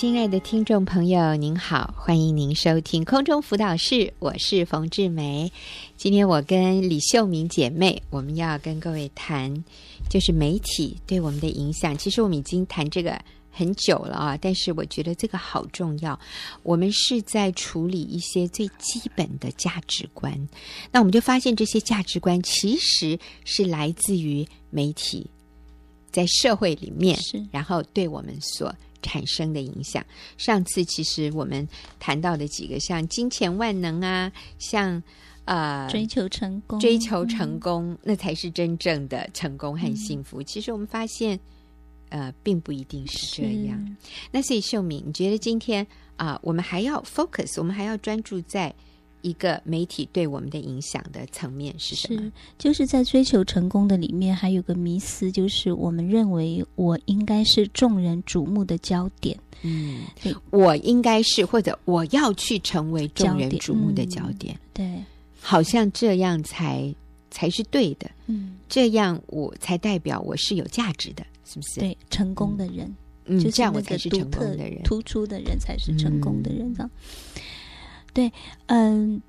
亲爱的听众朋友，您好，欢迎您收听空中辅导室，我是冯志梅。今天我跟李秀明姐妹，我们要跟各位谈，就是媒体对我们的影响。其实我们已经谈这个很久了啊，但是我觉得这个好重要。我们是在处理一些最基本的价值观，那我们就发现这些价值观其实是来自于媒体在社会里面，然后对我们所。产生的影响。上次其实我们谈到的几个，像金钱万能啊，像呃追求成功，追求成功，嗯、那才是真正的成功和幸福。嗯、其实我们发现，呃，并不一定是这样。那所以秀敏，你觉得今天啊、呃，我们还要 focus，我们还要专注在。一个媒体对我们的影响的层面是什么？是，就是在追求成功的里面，还有个迷思，就是我们认为我应该是众人瞩目的焦点。嗯，我应该是或者我要去成为众人瞩目的焦点。对，好像这样才才是对的。嗯，这样我才代表我是有价值的，是不是？对，成功的人，嗯，就是这样我才是成功的人，突出的人才是成功的人，这样。嗯对，嗯，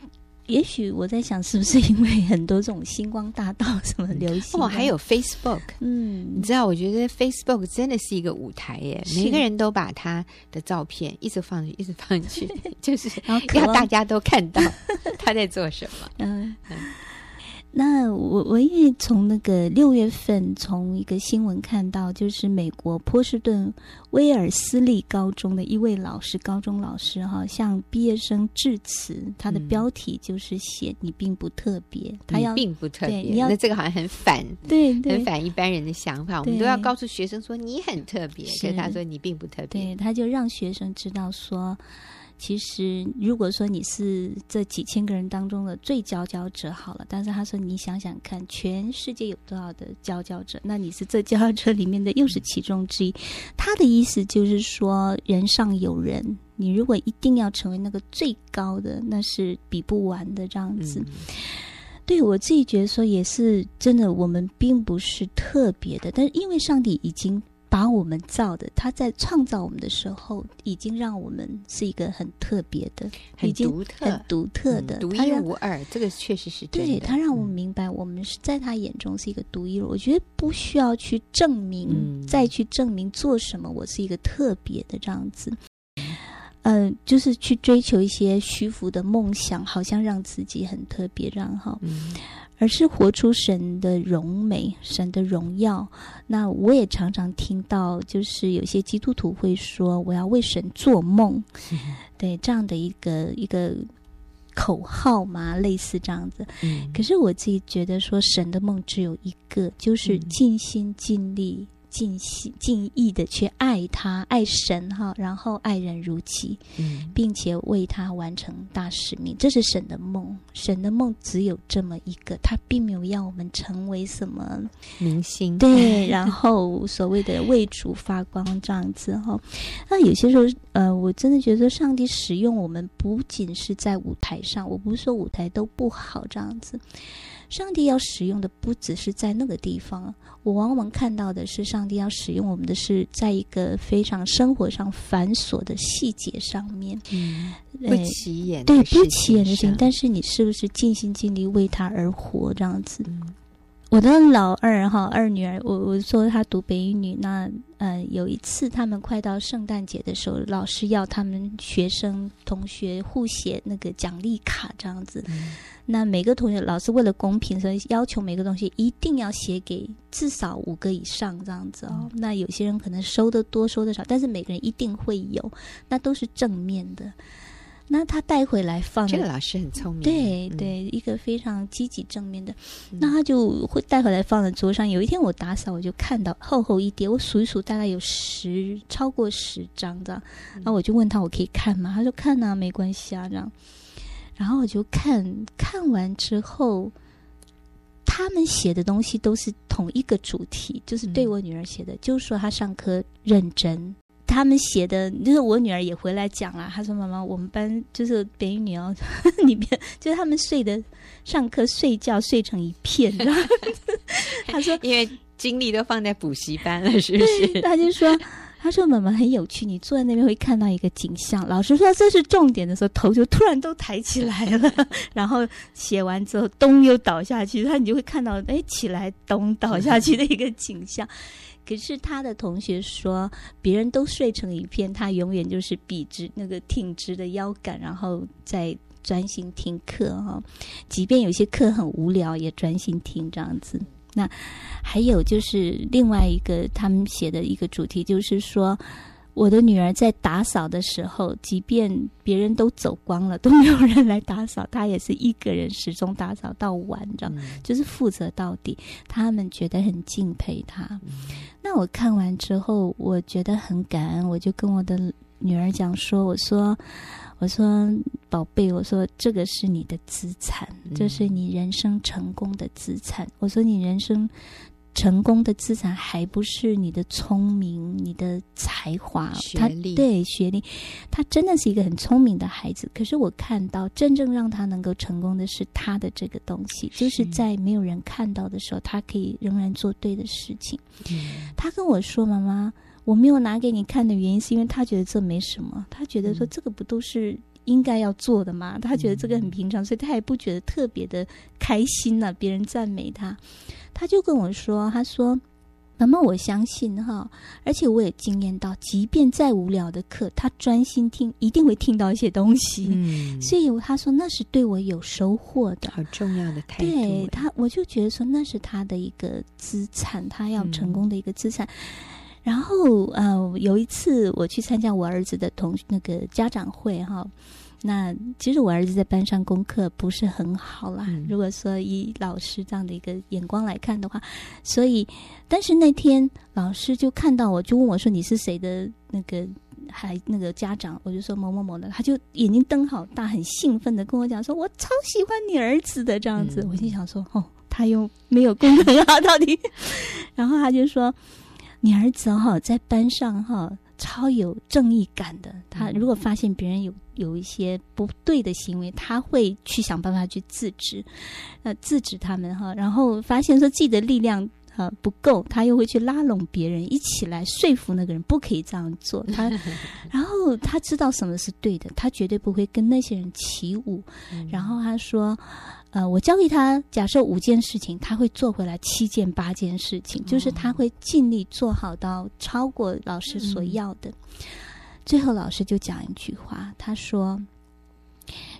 也许我在想，是不是因为很多这种星光大道什么流行？哦，还有 Facebook，嗯，你知道，我觉得 Facebook 真的是一个舞台耶，每个人都把他的照片一直放，一直放进去，就是要大家都看到 他在做什么。嗯。嗯那我我因为从那个六月份从一个新闻看到，就是美国波士顿威尔斯利高中的一位老师，高中老师哈，向毕业生致辞，他的标题就是写“你并不特别”，他要并不特别，你要那这个好像很反，对，对。很反一般人的想法，我们都要告诉学生说你很特别，可是他说你并不特别，对，他就让学生知道说。其实，如果说你是这几千个人当中的最佼佼者，好了。但是他说，你想想看，全世界有多少的佼佼者？那你是这佼佼者里面的，又是其中之一。他的意思就是说，人上有人，你如果一定要成为那个最高的，那是比不完的这样子。对我自己觉得说，也是真的，我们并不是特别的，但是因为上帝已经。把我们造的，他在创造我们的时候，已经让我们是一个很特别的、很独特、很独特的、独一无二。这个确实是。对，他让我们明白，我们是在他眼中是一个独一无二。我觉得不需要去证明，嗯、再去证明做什么，我是一个特别的这样子。嗯、呃，就是去追求一些虚浮的梦想，好像让自己很特别，然后。嗯而是活出神的荣美，神的荣耀。那我也常常听到，就是有些基督徒会说：“我要为神做梦。”对，这样的一个一个口号嘛，类似这样子。嗯、可是我自己觉得说，神的梦只有一个，就是尽心尽力。尽心尽意的去爱他，爱神哈，然后爱人如己，嗯，并且为他完成大使命，这是神的梦。神的梦只有这么一个，他并没有要我们成为什么明星，对，然后所谓的为主发光这样子哈。那有些时候，呃，我真的觉得上帝使用我们，不仅是在舞台上，我不是说舞台都不好这样子。上帝要使用的不只是在那个地方，我往往看到的是，上帝要使用我们的是在一个非常生活上繁琐的细节上面，嗯，不起眼，对，不起眼的事情，但是你是不是尽心尽力为他而活这样子？嗯我的老二哈二女儿，我我说她读北语女，那呃有一次他们快到圣诞节的时候，老师要他们学生同学互写那个奖励卡这样子，嗯、那每个同学老师为了公平，所以要求每个东西一定要写给至少五个以上这样子哦。嗯、那有些人可能收的多，收的少，但是每个人一定会有，那都是正面的。那他带回来放，这个老师很聪明。对对，一个非常积极正面的。嗯、那他就会带回来放在桌上。有一天我打扫，我就看到厚厚一叠，我数一数，大概有十，超过十张这样。然后我就问他，我可以看吗？他说看啊，没关系啊这样。然后我就看，看完之后，他们写的东西都是同一个主题，就是对我女儿写的，嗯、就是说她上课认真。他们写的，就是我女儿也回来讲了。她说：“妈妈，我们班就是北一女哦，里面就是他们睡的，上课睡觉睡成一片。”然 后她说：“因为精力都放在补习班了，是不是？”他就说：“他说：“妈妈很有趣，你坐在那边会看到一个景象。老师说这是重点的时候，头就突然都抬起来了。然后写完之后，咚又倒下去，他你就会看到，哎，起来咚倒下去的一个景象。可是他的同学说，别人都睡成一片，他永远就是笔直那个挺直的腰杆，然后在专心听课哈。即便有些课很无聊，也专心听这样子。”那还有就是另外一个他们写的一个主题，就是说我的女儿在打扫的时候，即便别人都走光了，都没有人来打扫，她也是一个人始终打扫到晚，你知道，就是负责到底。他们觉得很敬佩她。嗯。那我看完之后，我觉得很感恩，我就跟我的女儿讲说：“我说。”我说：“宝贝，我说这个是你的资产，这是你人生成功的资产。我说你人生成功的资产还不是你的聪明、你的才华、学历。他对学历，他真的是一个很聪明的孩子。可是我看到真正让他能够成功的是他的这个东西，就是在没有人看到的时候，他可以仍然做对的事情。他跟我说：‘妈妈。’我没有拿给你看的原因，是因为他觉得这没什么，他觉得说这个不都是应该要做的吗？他觉得这个很平常，所以他也不觉得特别的开心呢、啊。别人赞美他，他就跟我说：“他说，妈妈，我相信哈，而且我也经验到，即便再无聊的课，他专心听，一定会听到一些东西。嗯，所以他说那是对我有收获的，好重要的态度。对他，我就觉得说那是他的一个资产，他要成功的一个资产。嗯”然后，呃，有一次我去参加我儿子的同那个家长会哈，那其实我儿子在班上功课不是很好啦。嗯、如果说以老师这样的一个眼光来看的话，所以，但是那天老师就看到我，就问我说：“你是谁的那个孩那个家长？”我就说：“某某某的。”他就眼睛瞪好大，很兴奋的跟我讲说：“我超喜欢你儿子的这样子。嗯”我心想说：“哦，他又没有功课啊，到底？” 然后他就说。你儿子哈在班上哈超有正义感的，他如果发现别人有有一些不对的行为，他会去想办法去制止，呃制止他们哈，然后发现说自己的力量呃不够，他又会去拉拢别人一起来说服那个人不可以这样做。他 然后他知道什么是对的，他绝对不会跟那些人起舞。然后他说。呃，我教给他，假设五件事情，他会做回来七件八件事情，就是他会尽力做好到超过老师所要的。嗯、最后，老师就讲一句话，他说：“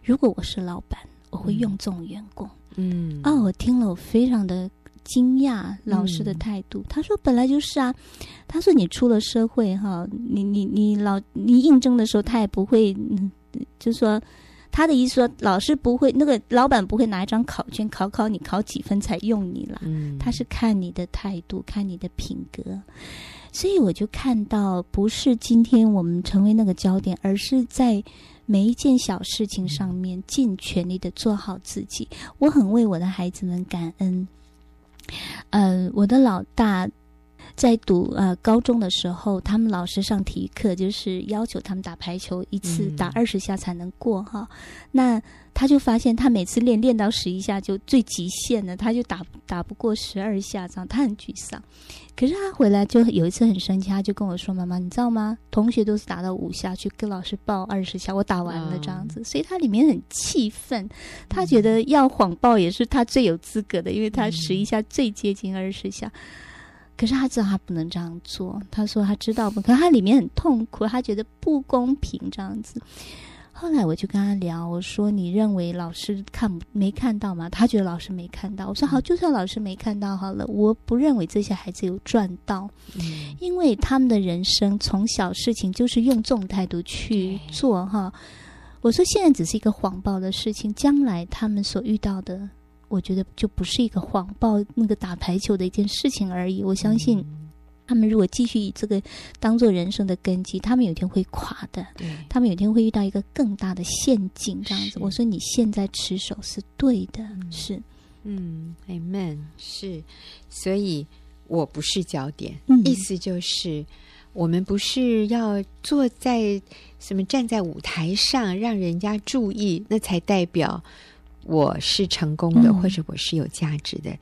如果我是老板，我会用这种员工。”嗯，哦，我听了，我非常的惊讶，老师的态度。嗯、他说：“本来就是啊。”他说：“你出了社会，哈，你你你老你应征的时候，他也不会，嗯，就说。”他的意思说，老师不会，那个老板不会拿一张考卷考考你，考几分才用你啦。嗯，他是看你的态度，看你的品格。所以我就看到，不是今天我们成为那个焦点，而是在每一件小事情上面尽全力的做好自己。我很为我的孩子们感恩。嗯、我的老大。在读呃高中的时候，他们老师上体育课就是要求他们打排球，一次打二十下才能过哈。嗯、那他就发现，他每次练练到十一下就最极限了，他就打打不过十二下，这样他很沮丧。可是他回来就有一次很生气，他就跟我说：“妈妈，你知道吗？同学都是打到五下去跟老师报二十下，我打完了这样子。嗯”所以他里面很气愤，他觉得要谎报也是他最有资格的，因为他十一下最接近二十下。可是他知道他不能这样做，他说他知道不，可是他里面很痛苦，他觉得不公平这样子。后来我就跟他聊，我说你认为老师看没看到吗？他觉得老师没看到。我说好，就算老师没看到好了，我不认为这些孩子有赚到，嗯，因为他们的人生从小事情就是用这种态度去做哈。我说现在只是一个谎报的事情，将来他们所遇到的。我觉得就不是一个谎报那个打排球的一件事情而已。我相信，他们如果继续以这个当做人生的根基，他们有一天会垮的。对，他们有一天会遇到一个更大的陷阱。这样子，我说你现在持守是对的，嗯、是，嗯，Amen，是。所以我不是焦点，嗯、意思就是我们不是要坐在什么站在舞台上让人家注意，那才代表。我是成功的，嗯、或者我是有价值的。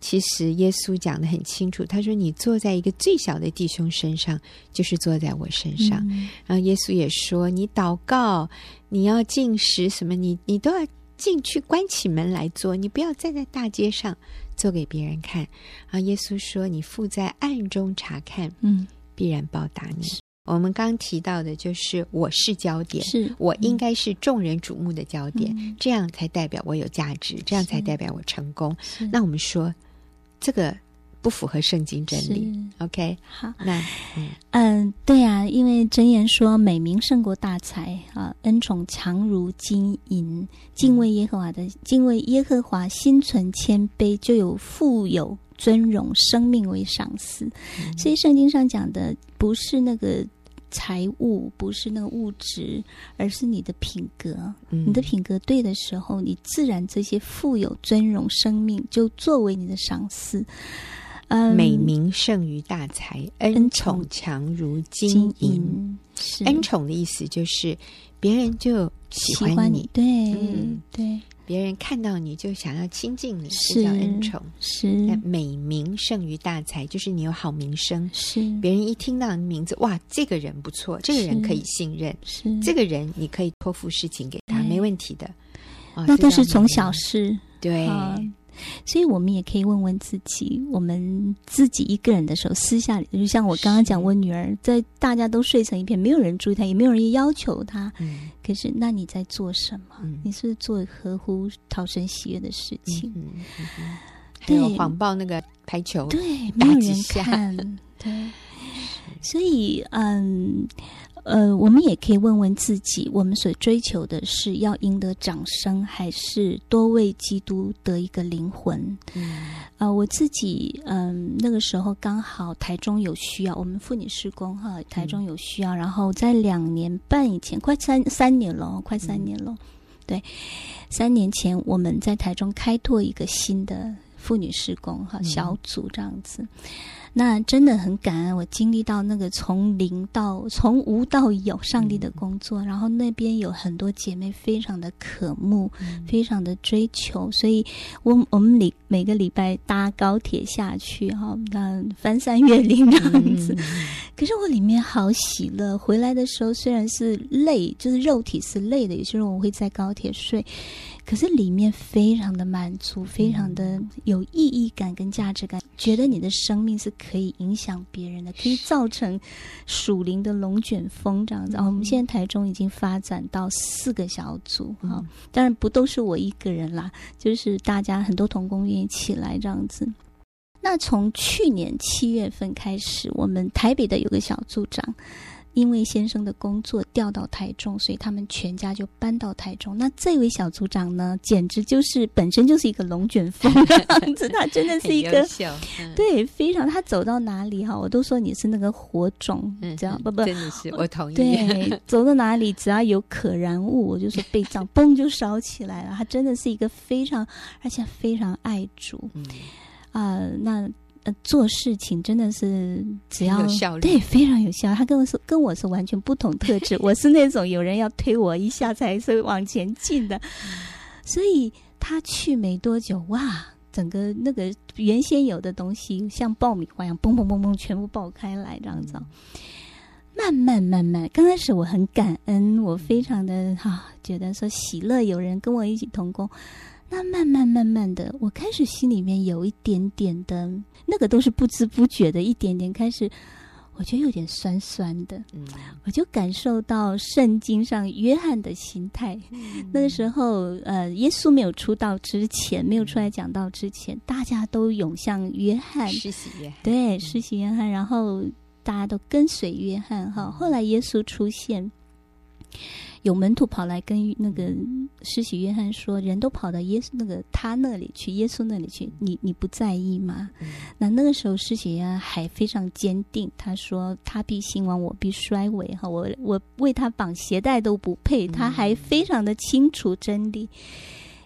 其实耶稣讲的很清楚，他说：“你坐在一个最小的弟兄身上，就是坐在我身上。嗯”然后耶稣也说：“你祷告，你要进食，什么你你都要进去关起门来做，你不要站在大街上做给别人看。”然后耶稣说：“你父在暗中查看，嗯，必然报答你。”我们刚提到的就是我是焦点，是我应该是众人瞩目的焦点，嗯、这样才代表我有价值，这样才代表我成功。那我们说这个不符合圣经真理，OK？好，那嗯、呃，对啊，因为箴言说美名胜过大财啊，恩宠强如金银，敬畏耶和华的，嗯、敬畏耶和华，心存谦卑，就有富有尊荣，生命为赏赐。嗯、所以圣经上讲的不是那个。财物不是那个物质，而是你的品格。嗯、你的品格对的时候，你自然这些富有尊荣生命就作为你的赏赐。嗯，美名胜于大财，恩宠强如金银。恩宠的意思就是别人就喜欢你，喜欢你对、嗯、对。别人看到你就想要亲近你，是这叫恩宠。是美名胜于大财，就是你有好名声。是别人一听到你的名字，哇，这个人不错，这个人可以信任，是这个人你可以托付事情给他，没问题的。那都是从小事，对。所以，我们也可以问问自己：我们自己一个人的时候，私下里，就像我刚刚讲，我女儿在大家都睡成一片，没有人注意她，也没有人要求她。嗯。可是，那你在做什么？嗯、你是，是做合乎讨神喜悦的事情？还有谎报那个排球，对，没有人看。对。所以，嗯。呃，我们也可以问问自己：我们所追求的是要赢得掌声，还是多为基督得一个灵魂？嗯，呃，我自己，嗯、呃，那个时候刚好台中有需要，我们妇女施工哈，台中有需要，嗯、然后在两年半以前，快三三年了，快三年了，嗯、对，三年前我们在台中开拓一个新的妇女施工哈小组这样子。嗯那真的很感恩，我经历到那个从零到从无到有上帝的工作，嗯、然后那边有很多姐妹非常的渴慕，嗯、非常的追求，所以我我们礼每个礼拜搭高铁下去哈，那翻山越岭这样子，嗯、可是我里面好喜乐。回来的时候虽然是累，就是肉体是累的，有些时候我会在高铁睡。可是里面非常的满足，非常的有意义感跟价值感，觉得你的生命是可以影响别人的，可以造成属灵的龙卷风这样子。我们现在台中已经发展到四个小组哈，当然不都是我一个人啦，就是大家很多同工愿意起来这样子。那从去年七月份开始，我们台北的有个小组长。因为先生的工作调到台中，所以他们全家就搬到台中。那这位小组长呢，简直就是本身就是一个龙卷风 这样子，他真的是一个，嗯、对，非常。他走到哪里哈，我都说你是那个火种，嗯、这样不不，真的是我同意。对，走到哪里只要有可燃物，我就说被这样嘣就烧起来了。他真的是一个非常而且非常爱主，啊、那。做事情真的是只要有效率，对，非常有效。他跟我说跟我是完全不同特质，我是那种有人要推我一下才是往前进的，所以他去没多久，哇，整个那个原先有的东西像爆米花一样，嘣嘣嘣嘣，全部爆开来，这样子。慢慢慢慢，刚开始我很感恩，我非常的哈、啊，觉得说喜乐有人跟我一起同工。那慢慢慢慢的，我开始心里面有一点点的，那个都是不知不觉的一点点开始，我觉得有点酸酸的。嗯，我就感受到圣经上约翰的心态。嗯、那个时候，呃，耶稣没有出道之前，没有出来讲道之前，大家都涌向约翰，施洗约翰，对，施洗约翰，然后大家都跟随约翰。哈，后来耶稣出现。有门徒跑来跟那个施洗约翰说：“人都跑到耶稣那个他那里去，耶稣那里去，你你不在意吗？”嗯、那那个时候施洗约翰还非常坚定，他说：“他必兴亡，我必衰微。”哈，我我为他绑鞋带都不配。他还非常的清楚真理。嗯、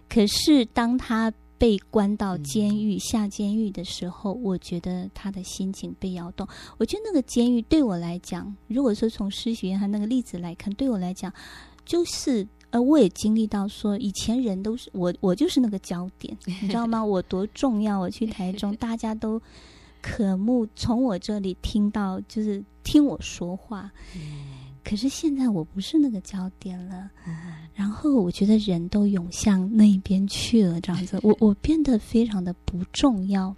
可是当他被关到监狱、嗯、下监狱的时候，我觉得他的心情被摇动。我觉得那个监狱对我来讲，如果说从施洗约翰那个例子来看，对我来讲。就是呃我也经历到说，以前人都是我，我就是那个焦点，你知道吗？我多重要！我去台中，大家都 渴慕从我这里听到，就是听我说话。可是现在我不是那个焦点了，然后我觉得人都涌向那边去了，这样子，我我变得非常的不重要。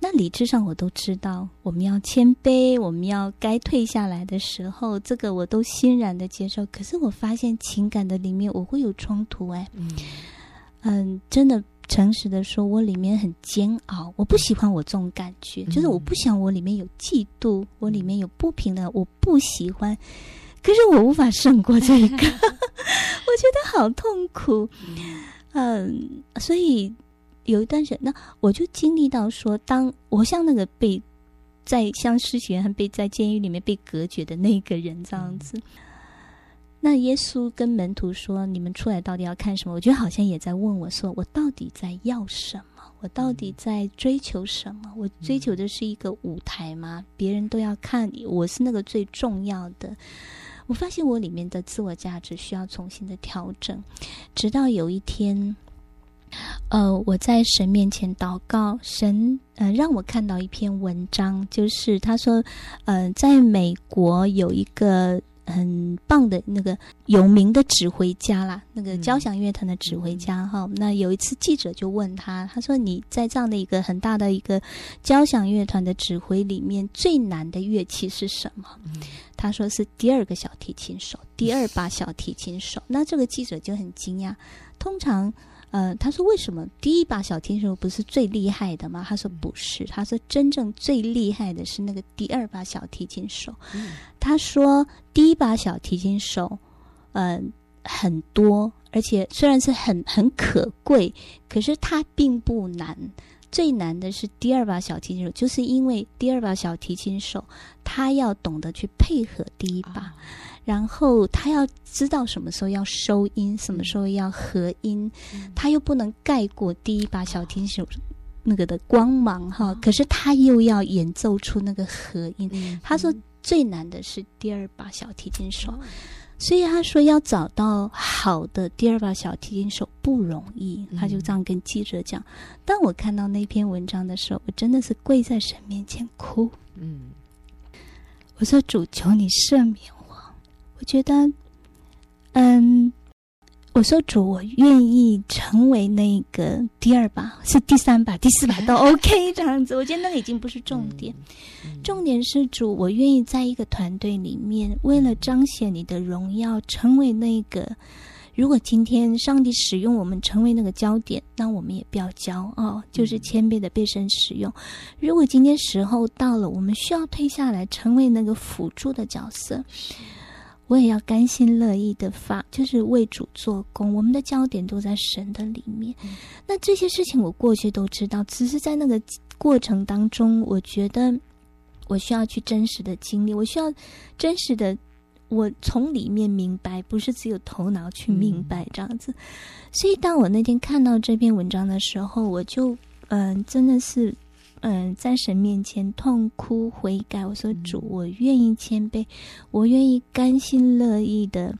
那理智上我都知道，我们要谦卑，我们要该退下来的时候，这个我都欣然的接受。可是我发现情感的里面我会有冲突，哎，嗯，嗯，真的诚实的说，我里面很煎熬，我不喜欢我这种感觉，嗯，就是我不想我里面有嫉妒，我里面有不平的，我不喜欢，可是我无法胜过这个，我觉得好痛苦，嗯，所以。有一段时间，那我就经历到说，当我像那个被在像失学和被在监狱里面被隔绝的那个人这样子，那耶稣跟门徒说：“你们出来到底要看什么？”我觉得好像也在问我说：“我到底在要什么？我到底在追求什么？我追求的是一个舞台吗？别人都要看你，我是那个最重要的。”我发现我里面的自我价值需要重新的调整，直到有一天。呃，我在神面前祷告，神呃让我看到一篇文章，就是他说，呃，在美国有一个很棒的那个有名的指挥家啦，那个交响乐团的指挥家哈、嗯。那有一次记者就问他，他说：“你在这样的一个很大的一个交响乐团的指挥里面，最难的乐器是什么？”嗯、他说：“是第二个小提琴手，第二把小提琴手。嗯”那这个记者就很惊讶，通常。呃，他说：“为什么第一把小提琴手不是最厉害的吗？”他说：“不是，他说真正最厉害的是那个第二把小提琴手。嗯”他说：“第一把小提琴手，嗯、呃，很多，而且虽然是很很可贵，可是它并不难。最难的是第二把小提琴手，就是因为第二把小提琴手他要懂得去配合第一把。哦”然后他要知道什么时候要收音，什么时候要合音，嗯、他又不能盖过第一把小提琴手那个的光芒哈、哦。可是他又要演奏出那个合音。嗯、他说最难的是第二把小提琴手，嗯、所以他说要找到好的第二把小提琴手不容易。他就这样跟记者讲。当我看到那篇文章的时候，我真的是跪在神面前哭。嗯，我说主，求你赦免我。觉得，嗯，我说主，我愿意成为那个第二把，是第三把、第四把都 OK 这样子。我觉得那个已经不是重点，重点是主，我愿意在一个团队里面，为了彰显你的荣耀，成为那个。如果今天上帝使用我们成为那个焦点，那我们也不要骄傲，就是谦卑的被神使用。如果今天时候到了，我们需要退下来，成为那个辅助的角色。我也要甘心乐意的发，就是为主做工。我们的焦点都在神的里面。嗯、那这些事情我过去都知道，只是在那个过程当中，我觉得我需要去真实的经历，我需要真实的，我从里面明白，不是只有头脑去明白这样子。嗯、所以当我那天看到这篇文章的时候，我就嗯、呃，真的是。嗯，在神面前痛哭悔改。我说主，我愿意谦卑，我愿意甘心乐意的，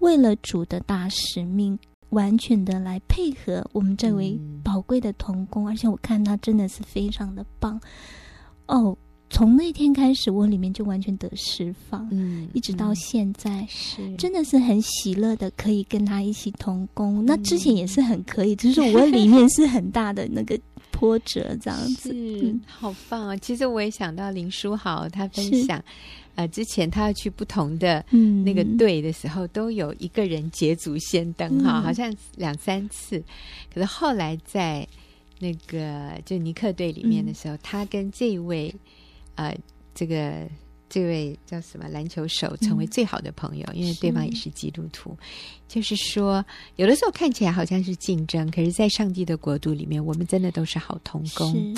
为了主的大使命，完全的来配合我们这位宝贵的童工。而且我看他真的是非常的棒。哦，从那天开始，我里面就完全得释放。嗯，一直到现在，是真的是很喜乐的，可以跟他一起同工。那之前也是很可以，只是我里面是很大的那个。波折这样子，嗯好棒啊！其实我也想到林书豪他分享，呃，之前他要去不同的那个队的时候，嗯、都有一个人捷足先登哈、嗯，好像两三次。可是后来在那个就尼克队里面的时候，嗯、他跟这位呃这个。这位叫什么篮球手成为最好的朋友，嗯、因为对方也是基督徒。是就是说，有的时候看起来好像是竞争，可是，在上帝的国度里面，我们真的都是好同工。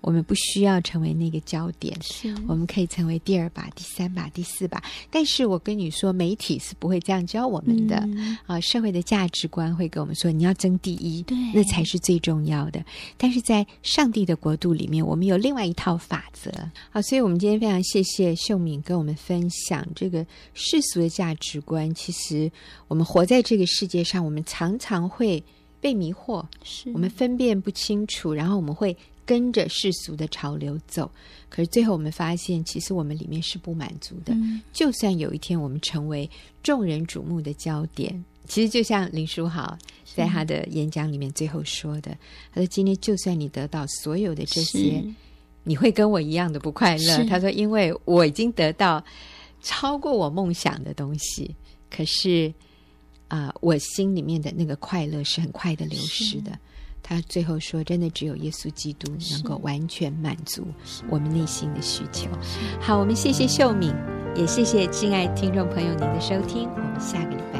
我们不需要成为那个焦点，我们可以成为第二把、第三把、第四把。但是我跟你说，媒体是不会这样教我们的、嗯、啊！社会的价值观会跟我们说，你要争第一，对，那才是最重要的。但是在上帝的国度里面，我们有另外一套法则。好，所以我们今天非常谢谢秀。秀敏跟我们分享这个世俗的价值观。其实我们活在这个世界上，我们常常会被迷惑，是我们分辨不清楚，然后我们会跟着世俗的潮流走。可是最后我们发现，其实我们里面是不满足的。嗯、就算有一天我们成为众人瞩目的焦点，其实就像林书豪在他的演讲里面最后说的：“他说，今天就算你得到所有的这些。”你会跟我一样的不快乐。他说：“因为我已经得到超过我梦想的东西，可是啊、呃，我心里面的那个快乐是很快的流失的。”他最后说：“真的，只有耶稣基督能够完全满足我们内心的需求。”好，我们谢谢秀敏，也谢谢亲爱听众朋友您的收听，我们下个礼拜。